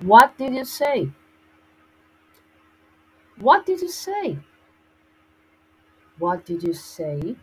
What did you say? What did you say? What did you say?